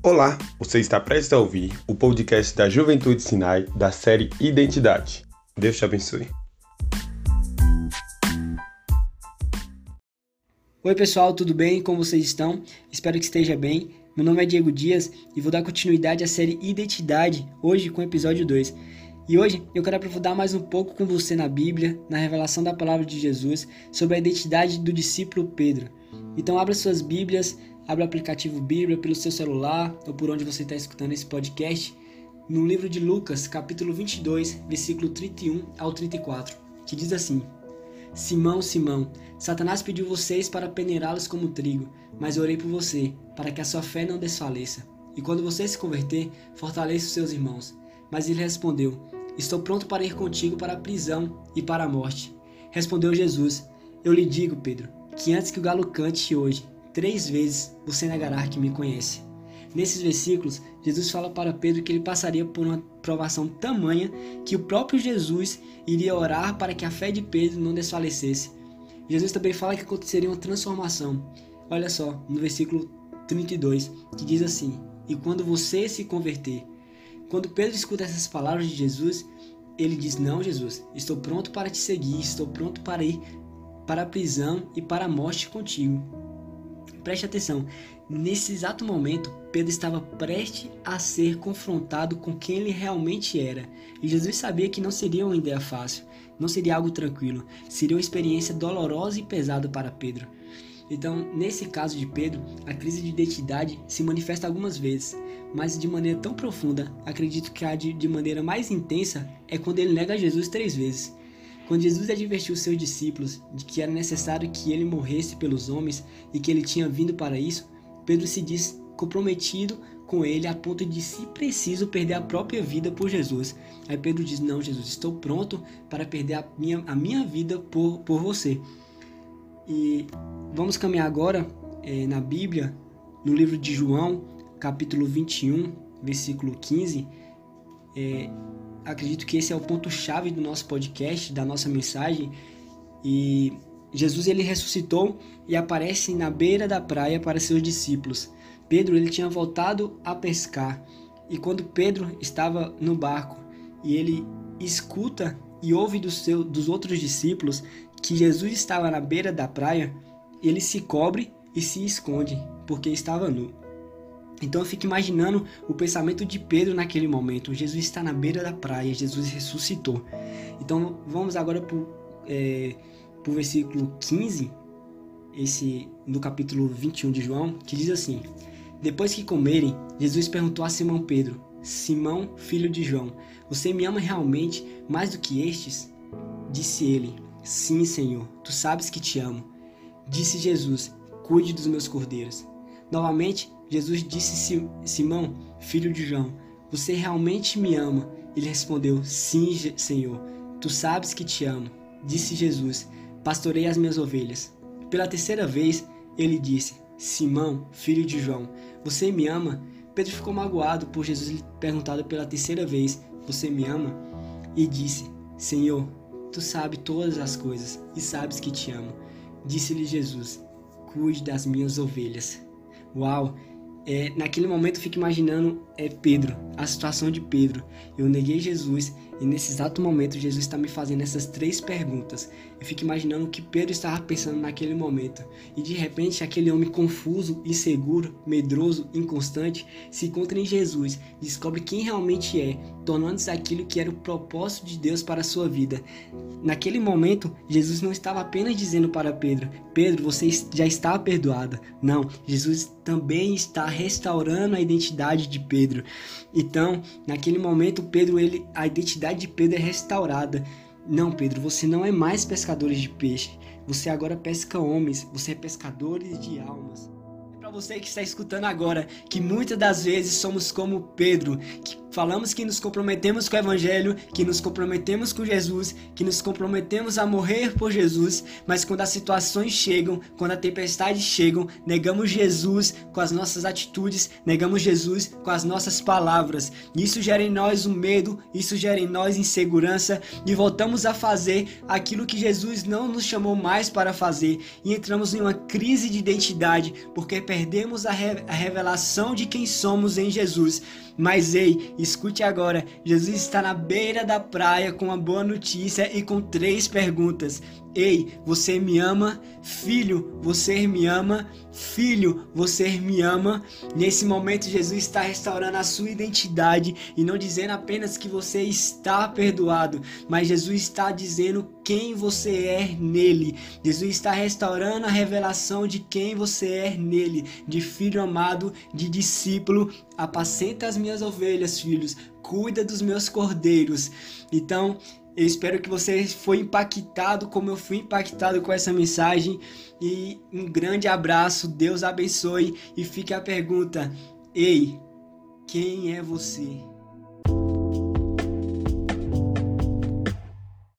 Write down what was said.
Olá, você está prestes a ouvir o podcast da Juventude Sinai da série Identidade. Deus te abençoe. Oi pessoal, tudo bem? Como vocês estão? Espero que esteja bem. Meu nome é Diego Dias e vou dar continuidade à série Identidade, hoje com o episódio 2. E hoje eu quero aprofundar mais um pouco com você na Bíblia, na revelação da palavra de Jesus, sobre a identidade do discípulo Pedro. Então abra suas Bíblias, Abre o aplicativo Bíblia pelo seu celular ou por onde você está escutando esse podcast, no livro de Lucas, capítulo 22, versículo 31 ao 34, que diz assim: Simão, Simão, Satanás pediu vocês para peneirá-los como trigo, mas orei por você, para que a sua fé não desfaleça. E quando você se converter, fortaleça os seus irmãos. Mas ele respondeu: Estou pronto para ir contigo para a prisão e para a morte. Respondeu Jesus: Eu lhe digo, Pedro, que antes que o galo cante hoje, Três vezes você negará que me conhece. Nesses versículos, Jesus fala para Pedro que ele passaria por uma provação tamanha que o próprio Jesus iria orar para que a fé de Pedro não desfalecesse. Jesus também fala que aconteceria uma transformação. Olha só, no versículo 32, que diz assim: E quando você se converter. Quando Pedro escuta essas palavras de Jesus, ele diz: Não, Jesus, estou pronto para te seguir, estou pronto para ir para a prisão e para a morte contigo. Preste atenção, nesse exato momento, Pedro estava prestes a ser confrontado com quem ele realmente era. E Jesus sabia que não seria uma ideia fácil, não seria algo tranquilo, seria uma experiência dolorosa e pesada para Pedro. Então, nesse caso de Pedro, a crise de identidade se manifesta algumas vezes, mas de maneira tão profunda, acredito que a de, de maneira mais intensa é quando ele nega Jesus três vezes. Quando Jesus advertiu seus discípulos de que era necessário que ele morresse pelos homens e que ele tinha vindo para isso, Pedro se diz comprometido com ele a ponto de, se preciso, perder a própria vida por Jesus. Aí Pedro diz: Não, Jesus, estou pronto para perder a minha, a minha vida por, por você. E vamos caminhar agora é, na Bíblia, no livro de João, capítulo 21, versículo 15. É, acredito que esse é o ponto chave do nosso podcast, da nossa mensagem. E Jesus ele ressuscitou e aparece na beira da praia para seus discípulos. Pedro ele tinha voltado a pescar e quando Pedro estava no barco e ele escuta e ouve do seu, dos outros discípulos que Jesus estava na beira da praia, ele se cobre e se esconde porque estava nu. Então eu fico imaginando o pensamento de Pedro naquele momento. Jesus está na beira da praia, Jesus ressuscitou. Então vamos agora para o é, versículo 15, esse, no capítulo 21 de João, que diz assim: Depois que comerem, Jesus perguntou a Simão Pedro: Simão, filho de João, você me ama realmente mais do que estes? Disse ele: Sim, Senhor, tu sabes que te amo. Disse Jesus: Cuide dos meus cordeiros. Novamente, Jesus disse Simão, filho de João, você realmente me ama? Ele respondeu, sim, Senhor, tu sabes que te amo. Disse Jesus, pastorei as minhas ovelhas. Pela terceira vez, ele disse, Simão, filho de João, você me ama? Pedro ficou magoado por Jesus lhe perguntado pela terceira vez, você me ama? E disse, Senhor, tu sabes todas as coisas e sabes que te amo. Disse-lhe Jesus, cuide das minhas ovelhas. Uau! É, naquele momento eu fico imaginando é, Pedro, a situação de Pedro. Eu neguei Jesus e nesse exato momento Jesus está me fazendo essas três perguntas. Eu fico imaginando o que Pedro estava pensando naquele momento. E de repente aquele homem confuso, inseguro, medroso, inconstante se encontra em Jesus, descobre quem realmente é, tornando-se aquilo que era o propósito de Deus para a sua vida. Naquele momento, Jesus não estava apenas dizendo para Pedro: Pedro, você já está perdoada. Não, Jesus também está restaurando a identidade de Pedro. Então, naquele momento, Pedro, ele, a identidade de Pedro é restaurada. Não, Pedro, você não é mais pescador de peixe. Você agora pesca homens. Você é pescador de almas. Para você que está escutando agora que muitas das vezes somos como Pedro, que Falamos que nos comprometemos com o Evangelho, que nos comprometemos com Jesus, que nos comprometemos a morrer por Jesus, mas quando as situações chegam, quando a tempestade chegam, negamos Jesus com as nossas atitudes, negamos Jesus com as nossas palavras. Isso gera em nós um medo, isso gera em nós insegurança e voltamos a fazer aquilo que Jesus não nos chamou mais para fazer e entramos em uma crise de identidade porque perdemos perdemos a, re a revelação de quem somos em Jesus. Mas ei, escute agora: Jesus está na beira da praia com uma boa notícia e com três perguntas. Ei, você me ama? Filho, você me ama? Filho, você me ama? Nesse momento, Jesus está restaurando a sua identidade e não dizendo apenas que você está perdoado, mas Jesus está dizendo quem você é nele. Jesus está restaurando a revelação de quem você é nele, de filho amado, de discípulo. Apacenta as minhas ovelhas, filhos, cuida dos meus cordeiros. Então, eu espero que você foi impactado como eu fui impactado com essa mensagem. E um grande abraço, Deus abençoe. E fique a pergunta: Ei, quem é você?